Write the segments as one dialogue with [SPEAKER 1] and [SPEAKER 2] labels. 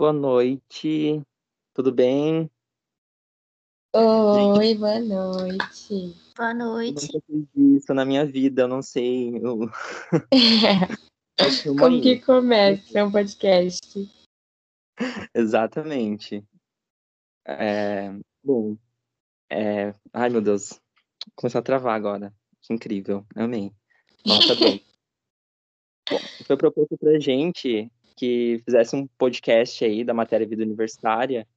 [SPEAKER 1] Boa noite, tudo bem?
[SPEAKER 2] Oi, boa noite.
[SPEAKER 3] Boa
[SPEAKER 1] Eu
[SPEAKER 3] noite.
[SPEAKER 1] nunca fiz isso na minha vida, eu não sei. Eu... eu
[SPEAKER 2] Como que começa um podcast?
[SPEAKER 1] Exatamente. É, Bom, é... ai meu Deus, começou a travar agora. Que incrível, amei. Nossa, bem. Bom, foi proposto pra gente que fizesse um podcast aí da matéria vida universitária,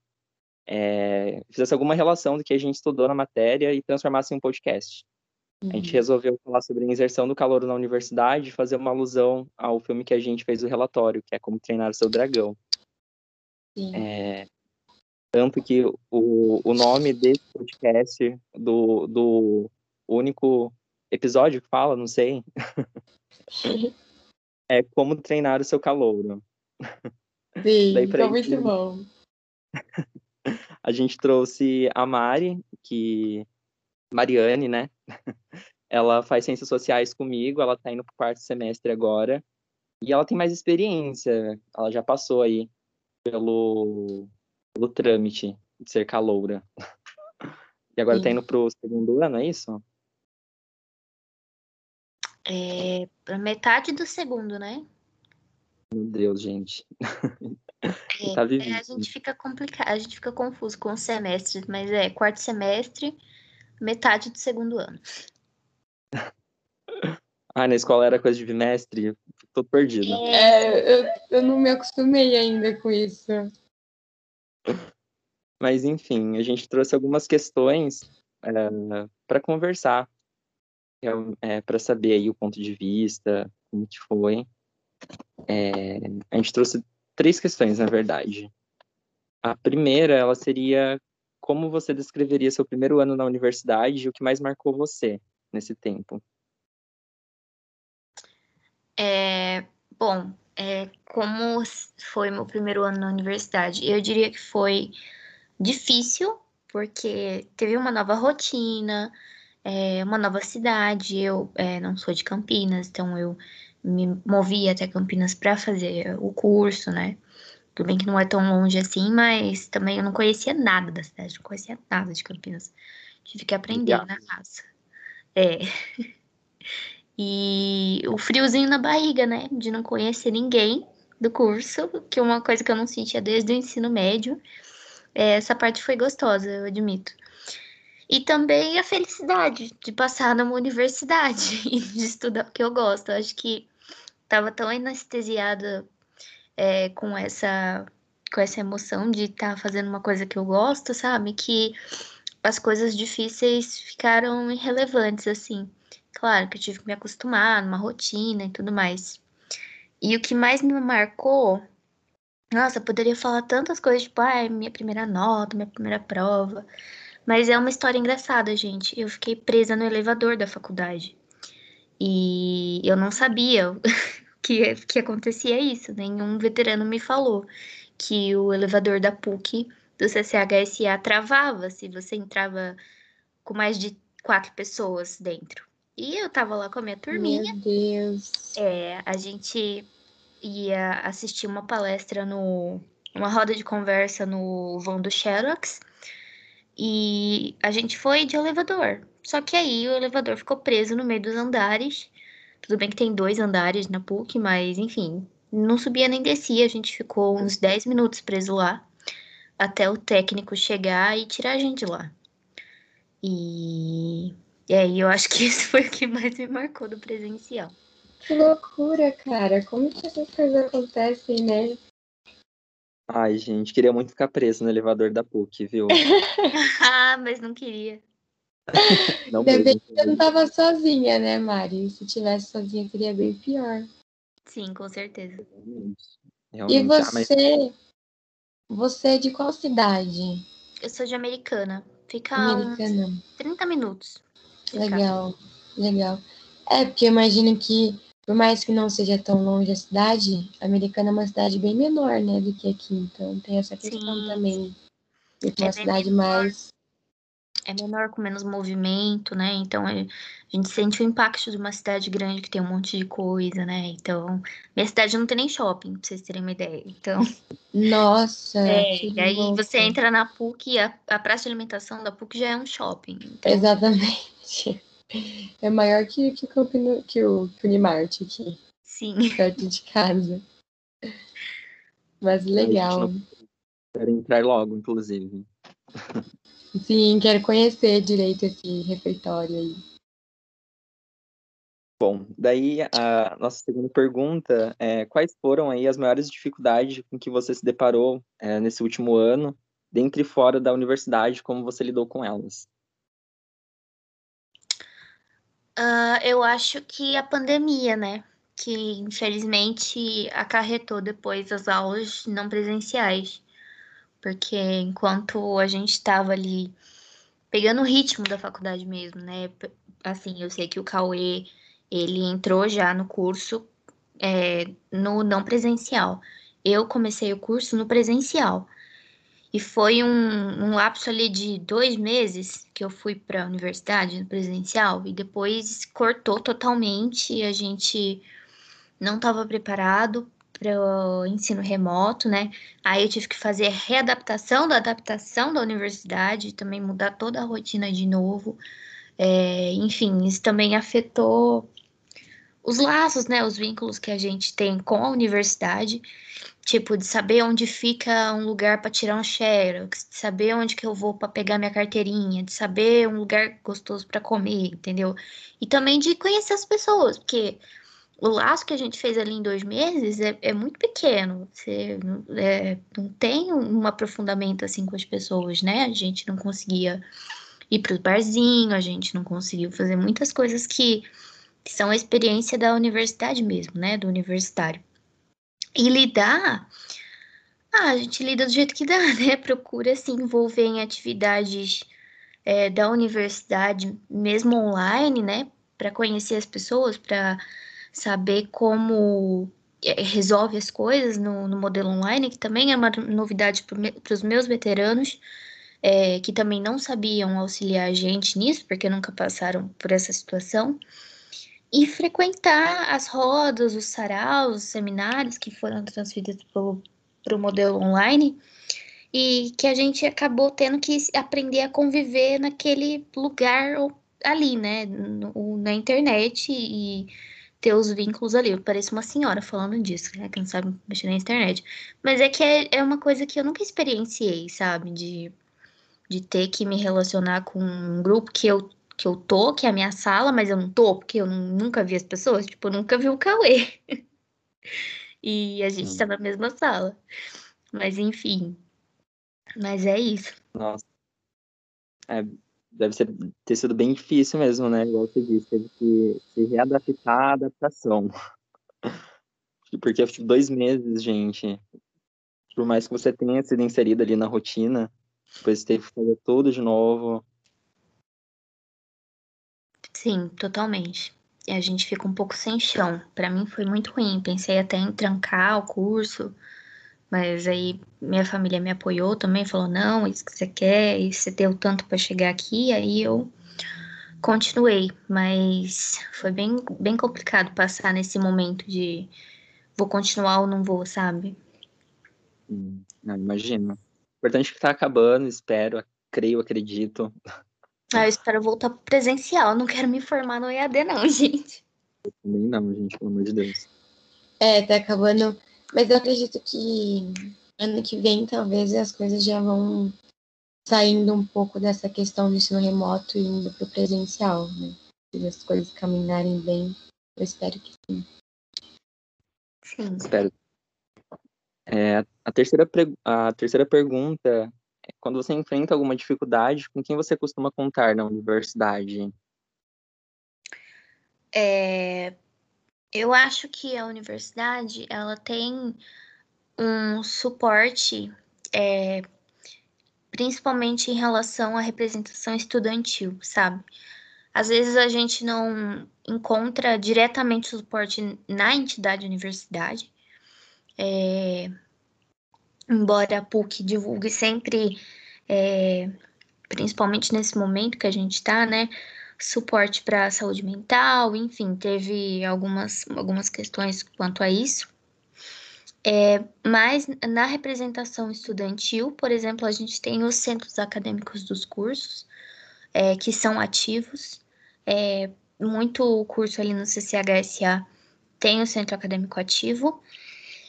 [SPEAKER 1] é, fizesse alguma relação do que a gente estudou na matéria e transformasse em um podcast. A gente resolveu falar sobre a inserção do calor na universidade e fazer uma alusão ao filme que a gente fez o relatório, que é Como Treinar o Seu Dragão.
[SPEAKER 2] Sim.
[SPEAKER 1] É, tanto que o, o nome desse podcast, do, do único episódio que fala, não sei, é Como Treinar o Seu Calouro.
[SPEAKER 2] Sim,
[SPEAKER 1] Daí pra isso-
[SPEAKER 2] muito bom.
[SPEAKER 1] A gente trouxe a Mari, que. Mariane, né? Ela faz ciências sociais comigo, ela tá indo pro quarto semestre agora. E ela tem mais experiência. Ela já passou aí pelo, pelo trâmite de ser caloura. E agora tá
[SPEAKER 2] Sim.
[SPEAKER 1] indo pro segundo ano, é isso?
[SPEAKER 3] É, pra metade do segundo, né?
[SPEAKER 1] Meu Deus, gente.
[SPEAKER 3] É,
[SPEAKER 1] Tá
[SPEAKER 3] é, a gente fica complicado, a gente fica confuso com os semestres, mas é quarto semestre, metade do segundo ano.
[SPEAKER 1] Ah, na escola era coisa de bimestre, tô perdido.
[SPEAKER 2] É, eu, eu não me acostumei ainda com isso.
[SPEAKER 1] Mas, enfim, a gente trouxe algumas questões para conversar, para saber aí o ponto de vista, como que foi. É, a gente trouxe três questões, na verdade. A primeira, ela seria como você descreveria seu primeiro ano na universidade e o que mais marcou você nesse tempo?
[SPEAKER 3] É, bom, é, como foi meu primeiro ano na universidade? Eu diria que foi difícil, porque teve uma nova rotina, é, uma nova cidade. Eu é, não sou de Campinas, então eu me movi até Campinas para fazer o curso, né? Tudo bem que não é tão longe assim, mas também eu não conhecia nada da cidade, não conhecia nada de Campinas. Tive que aprender na raça. É. E o friozinho na barriga, né? De não conhecer ninguém do curso, que é uma coisa que eu não sentia desde o ensino médio. É, essa parte foi gostosa, eu admito. E também a felicidade de passar numa universidade e de estudar o que eu gosto. Eu acho que tava tão anestesiada é, com essa com essa emoção de estar fazendo uma coisa que eu gosto, sabe? Que as coisas difíceis ficaram irrelevantes, assim. Claro que eu tive que me acostumar numa rotina e tudo mais. E o que mais me marcou, nossa, eu poderia falar tantas coisas, tipo, ah, minha primeira nota, minha primeira prova. Mas é uma história engraçada, gente. Eu fiquei presa no elevador da faculdade. E eu não sabia que, que acontecia isso. Nenhum veterano me falou que o elevador da PUC do CCHSA travava se você entrava com mais de quatro pessoas dentro. E eu tava lá com a minha turminha.
[SPEAKER 2] Meu Deus.
[SPEAKER 3] É, a gente ia assistir uma palestra no. Uma roda de conversa no vão do Xerox. E a gente foi de elevador. Só que aí o elevador ficou preso no meio dos andares. Tudo bem que tem dois andares na PUC, mas enfim, não subia nem descia. A gente ficou uns 10 minutos preso lá. Até o técnico chegar e tirar a gente de lá. E. E aí, eu acho que esse foi o que mais me marcou do presencial.
[SPEAKER 2] Que loucura, cara. Como que essas coisas acontecem, né?
[SPEAKER 1] Ai, gente, queria muito ficar preso no elevador da PUC, viu?
[SPEAKER 3] ah, mas não queria.
[SPEAKER 1] Não
[SPEAKER 2] Ainda bem que você não tava sozinha, né, Mari? Se tivesse sozinha, seria bem pior.
[SPEAKER 3] Sim, com certeza.
[SPEAKER 1] Realmente.
[SPEAKER 2] E
[SPEAKER 1] Ah, mas
[SPEAKER 2] você? Você é de qual cidade?
[SPEAKER 3] Eu sou de Americana. Fica a uns
[SPEAKER 2] Americana.
[SPEAKER 3] 30 minutos.
[SPEAKER 2] Legal, legal. É, porque eu imagino que, por mais que não seja tão longe a cidade, a Americana é uma cidade bem menor, né, do que aqui. Então tem essa questão
[SPEAKER 3] Sim.
[SPEAKER 2] também. De ser
[SPEAKER 3] É
[SPEAKER 2] uma cidade
[SPEAKER 3] menor.
[SPEAKER 2] mais.
[SPEAKER 3] É menor, com menos movimento, né? Então é- a gente sente o impacto de uma cidade grande que tem um monte de coisa, né? Então, minha cidade não tem nem shopping, pra vocês terem uma ideia. Então,
[SPEAKER 2] Nossa!
[SPEAKER 3] É, e aí
[SPEAKER 2] louco.
[SPEAKER 3] você entra na PUC, a, a praça de alimentação da PUC já é um shopping. Então,
[SPEAKER 2] Exatamente. É maior que, que, o, Campino, que o que o Unimart aqui,
[SPEAKER 3] sim.
[SPEAKER 2] perto de casa. Mas legal.
[SPEAKER 1] Quero entrar logo, inclusive.
[SPEAKER 2] Sim, quero conhecer direito esse refeitório aí.
[SPEAKER 1] Bom, daí a nossa segunda pergunta é quais foram aí as maiores dificuldades com que você se deparou é, nesse último ano, dentro e fora da universidade, como você lidou com elas?
[SPEAKER 3] Ah, eu acho que a pandemia, né? Que infelizmente acarretou depois as aulas não presenciais. Porque enquanto a gente estava ali pegando o ritmo da faculdade mesmo, né? Assim, eu sei que o Cauê, ele entrou já no curso é, no não presencial. Eu comecei o curso no presencial. E foi um, um lapso ali de dois meses que eu fui para a universidade no presencial e depois cortou totalmente. A gente não estava preparado para o ensino remoto, né? Aí eu tive que fazer readaptação da adaptação da universidade, também mudar toda a rotina de novo. É, enfim, isso também afetou os laços, né? Os vínculos que a gente tem com a universidade. Tipo, de saber onde fica um lugar para tirar um xerox, de saber onde que eu vou para pegar minha carteirinha, de saber um lugar gostoso para comer, entendeu? E também de conhecer as pessoas, porque o laço que a gente fez ali em dois meses é, é muito pequeno. Você não- é, não tem um aprofundamento assim com as pessoas, né? A gente não conseguia ir para os barzinhos, a gente não conseguiu fazer muitas coisas que, que são a experiência da universidade mesmo, né? Do universitário. E lidar, ah, a gente lida do jeito que dá, né? Procura se envolver em atividades é, da universidade, mesmo online, né? Para conhecer as pessoas, para saber como é, resolve as coisas no, no modelo online, que também é uma novidade para os meus veteranos, é, que também não sabiam auxiliar a gente nisso, porque nunca passaram por essa situação. E frequentar as rodas, os saraus, os seminários que foram transferidos para o modelo online e que a gente acabou tendo que aprender a conviver naquele lugar ali, né, no- na internet e ter os vínculos ali. Eu pareço uma senhora falando disso, né, que não sabe mexer na internet. Mas é que é, é uma coisa que eu nunca experienciei, sabe, de, de ter que me relacionar com um grupo que eu, que eu tô, que é a minha sala, mas eu não tô, porque eu nu- nunca vi as pessoas, tipo, eu nunca vi o Cauê. E a gente
[SPEAKER 1] Sim.
[SPEAKER 3] tá na mesma sala. Mas enfim. Mas é isso.
[SPEAKER 1] Nossa. É, deve ser, ter sido bem difícil mesmo, né? Igual você disse, teve que se readaptar à adaptação. Porque tipo, dois meses, gente. Por mais que você tenha sido inserido ali na rotina, depois teve que fazer tudo de novo.
[SPEAKER 3] Sim, totalmente. E a gente fica um pouco sem chão. Pra mim foi muito ruim. Pensei até em trancar o curso, mas aí minha família me apoiou também, falou: "Não, isso que você quer, e você deu tanto pra chegar aqui". Aí eu continuei, mas foi bem bem complicado passar nesse momento de vou continuar ou não vou, sabe?
[SPEAKER 1] Hum, Não, imagino. Importante que tá acabando, espero, creio, acredito.
[SPEAKER 3] Ah, eu espero voltar pro presencial, eu não quero me formar no EAD não, gente.
[SPEAKER 1] Também não, gente, pelo amor de Deus.
[SPEAKER 2] É, tá acabando. Mas eu acredito que ano que vem talvez as coisas já vão saindo um pouco dessa questão do ensino remoto e indo pro presencial, né? Se as coisas caminharem bem, eu espero que sim.
[SPEAKER 3] Sim.
[SPEAKER 1] Espero. É, a, terceira a terceira pergunta é quando você enfrenta alguma dificuldade, com quem você costuma contar na universidade?
[SPEAKER 3] É, eu acho que a universidade ela tem um suporte, é, principalmente em relação à representação estudantil, sabe? Às vezes a gente não encontra diretamente o suporte na entidade universidade, é, embora a PUC divulgue sempre, é, principalmente nesse momento que a gente está, né? Suporte para saúde mental, enfim, teve algumas, algumas questões quanto a isso. É, mas na representação estudantil, por exemplo, a gente tem os centros acadêmicos dos cursos, é, que são ativos. É, muito curso ali no CCHSA tem o centro acadêmico ativo.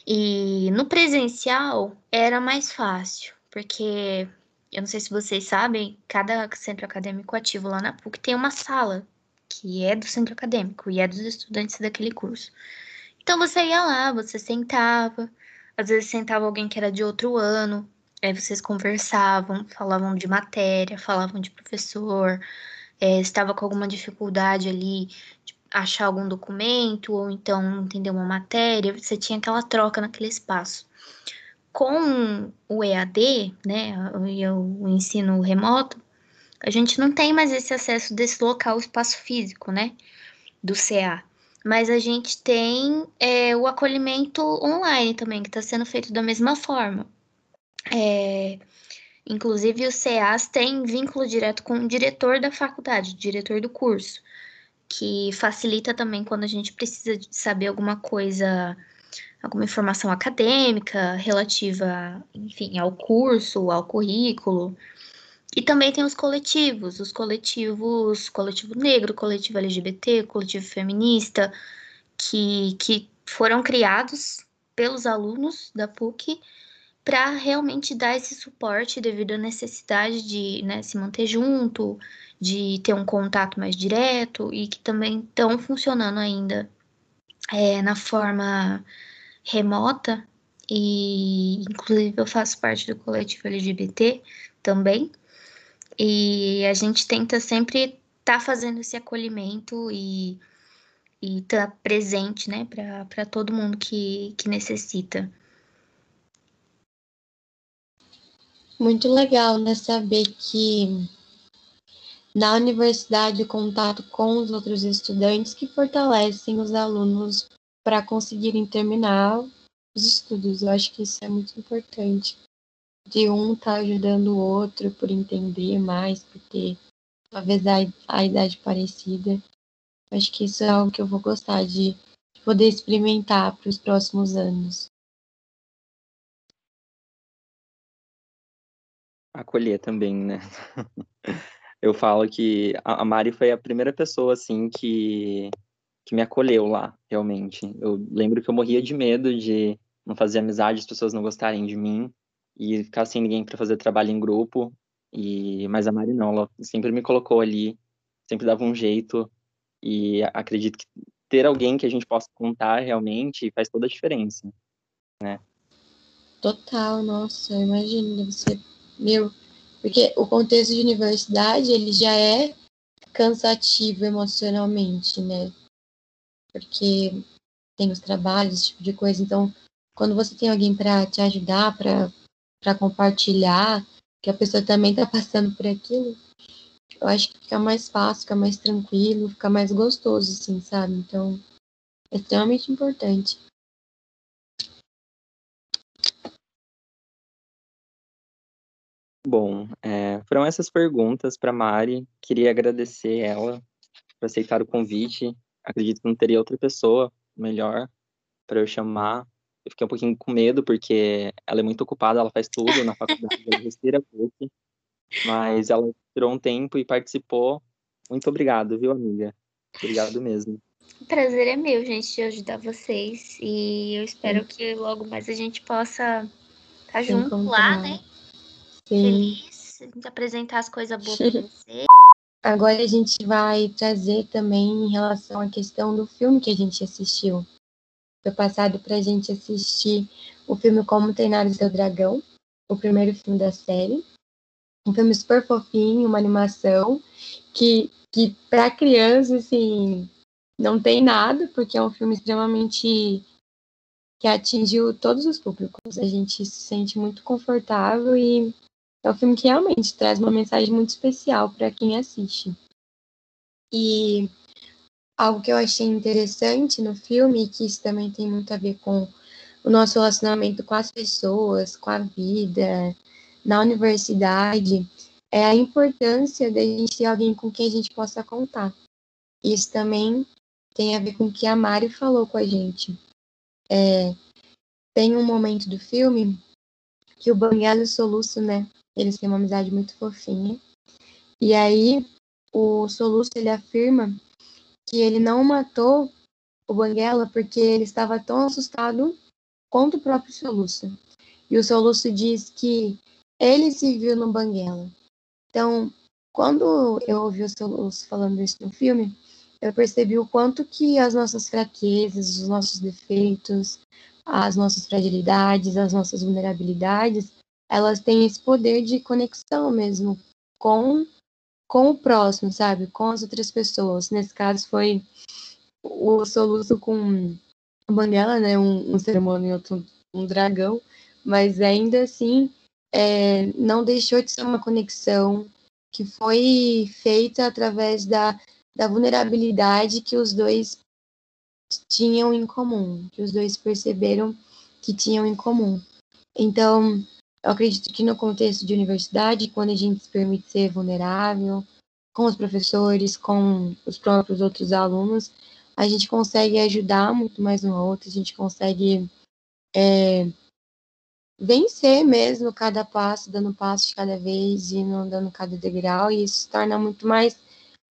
[SPEAKER 3] E no presencial era mais fácil, porque eu não sei se vocês sabem, cada centro acadêmico ativo lá na PUC tem uma sala que é do centro acadêmico e é dos estudantes daquele curso. Então você ia lá, você sentava, às vezes sentava alguém que era de outro ano, aí vocês conversavam, falavam de matéria, falavam de professor, é, estava com alguma dificuldade ali de achar algum documento ou então entender uma matéria, você tinha aquela troca naquele espaço. Com o EAD, né, o, o ensino remoto, a gente não tem mais esse acesso desse local, espaço físico, né, do CA mas a gente tem é, o acolhimento online também, que está sendo feito da mesma forma. É, inclusive, os CEAs têm vínculo direto com o diretor da faculdade, o diretor do curso, que facilita também quando a gente precisa saber alguma coisa, alguma informação acadêmica relativa, enfim, ao curso, ao currículo. E também tem os coletivos, os coletivos, coletivo negro, coletivo LGBT, coletivo feminista, que, que foram criados pelos alunos da PUC para realmente dar esse suporte devido à necessidade de né, se manter junto, de ter um contato mais direto e que também estão funcionando ainda é, na forma remota. E inclusive eu faço parte do coletivo LGBT também. E a gente tenta sempre estar tá fazendo esse acolhimento e estar tá presente, né, para todo mundo que, que necessita.
[SPEAKER 2] Muito legal, né, saber que na universidade o contato com os outros estudantes que fortalecem os alunos para conseguirem terminar os estudos. Eu acho que isso é muito importante de um estar tá ajudando o outro por entender mais, por ter talvez a, idade parecida. Acho que isso é algo que eu vou gostar de poder experimentar para os próximos anos.
[SPEAKER 1] Acolher também, né? Eu falo que a Mari foi a primeira pessoa, assim, que, que me acolheu lá, realmente. Eu lembro que eu morria de medo de não fazer amizade, as pessoas não gostarem de mim e ficar sem ninguém para fazer trabalho em grupo. E mas a Mari não, ela sempre me colocou ali, sempre dava um jeito e acredito que ter alguém que a gente possa contar realmente faz toda a diferença, né?
[SPEAKER 2] Total, nossa, imagina, deve ser meu, porque o contexto de universidade ele já é cansativo emocionalmente, né? Porque tem os trabalhos, esse tipo de coisa, então quando você tem alguém para te ajudar, para compartilhar, que a pessoa também está passando por aquilo, eu acho que fica mais fácil, fica mais tranquilo, fica mais gostoso, assim, sabe? Então, é extremamente importante.
[SPEAKER 1] Bom, é, foram essas perguntas para Mari. Queria agradecer ela por aceitar o convite. Acredito que não teria outra pessoa melhor para eu chamar eu fiquei um pouquinho com medo, porque ela é muito ocupada, ela faz tudo na faculdade, ela respira pouco. Mas ela tirou um tempo e participou. Muito obrigado, viu, amiga? Obrigado mesmo.
[SPEAKER 3] O prazer é meu, gente, de ajudar vocês. E eu espero Sim. que logo mais a gente possa estar tá junto lá, né? Sim. Feliz, de apresentar as coisas boas pra vocês.
[SPEAKER 2] Agora a gente vai trazer também em relação à questão do filme que a gente assistiu foi passado para a gente assistir o filme Como Treinar o Seu Dragão, o primeiro filme da série. Um filme super fofinho, uma animação que, que para criança, assim, não tem nada, porque é um filme extremamente que atingiu todos os públicos. A gente se sente muito confortável e é um filme que realmente traz uma mensagem muito especial para quem assiste. E algo que eu achei interessante no filme, que isso também tem muito a ver com o nosso relacionamento com as pessoas, com a vida, na universidade, é a importância da gente ter alguém com quem a gente possa contar. Isso também tem a ver com o que a Mari falou com a gente. É, tem um momento do filme que o Banguela e Soluço, né? Eles têm uma amizade muito fofinha. E aí o Soluço ele afirma que ele não matou o Banguela porque ele estava tão assustado quanto o próprio Soluço. E o Soluço diz que ele se viu no Banguela. Então, quando eu ouvi o Soluço falando isso no filme, eu percebi o quanto que as nossas fraquezas, os nossos defeitos, as nossas fragilidades, as nossas vulnerabilidades, elas têm esse poder de conexão mesmo com com o próximo, sabe? Com as outras pessoas. Nesse caso foi o soluço com a Banguela, né? Um, um ser humano e outro um dragão, mas ainda assim é, não deixou de ser uma conexão que foi feita através da, da vulnerabilidade que os dois tinham em comum, que os dois perceberam que tinham em comum. Então, eu acredito que no contexto de universidade, quando a gente se permite ser vulnerável com os professores, com os próprios outros alunos, a gente consegue ajudar muito mais um outro, a gente consegue é, vencer mesmo cada passo, dando passo de cada vez, e não dando cada degrau, e isso torna muito mais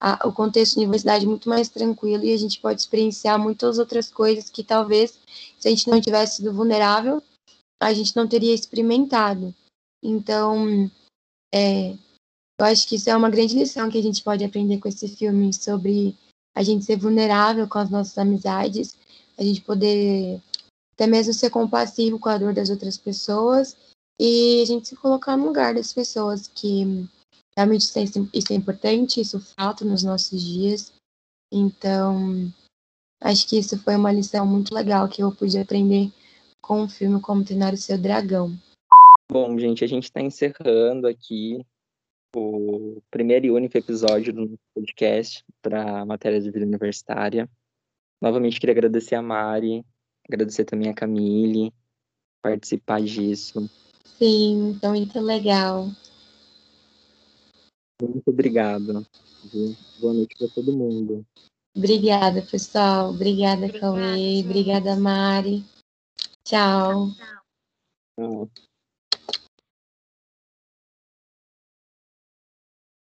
[SPEAKER 2] a, o contexto da universidade muito mais tranquilo e a gente pode experienciar muitas outras coisas que talvez, se a gente não tivesse sido vulnerável, a gente não teria experimentado. Então, é, eu acho que isso é uma grande lição que a gente pode aprender com esse filme sobre a gente ser vulnerável com as nossas amizades, a gente poder até mesmo ser compassivo com a dor das outras pessoas e a gente se colocar no lugar das pessoas que realmente isso é, isso é importante, isso falta nos nossos dias. Então, acho que isso foi uma lição muito legal que eu pude aprender com o filme Como Treinar o Seu Dragão.
[SPEAKER 1] Bom, gente, a gente está encerrando aqui o primeiro e único episódio do podcast para a matéria de vida universitária. Novamente queria agradecer a Mari, agradecer também a Camille participar disso.
[SPEAKER 2] Sim, então muito legal.
[SPEAKER 1] Muito obrigado. Boa noite para todo mundo.
[SPEAKER 2] Obrigada, pessoal. Obrigada, Obrigada Cauê. Obrigada, Mari. 教。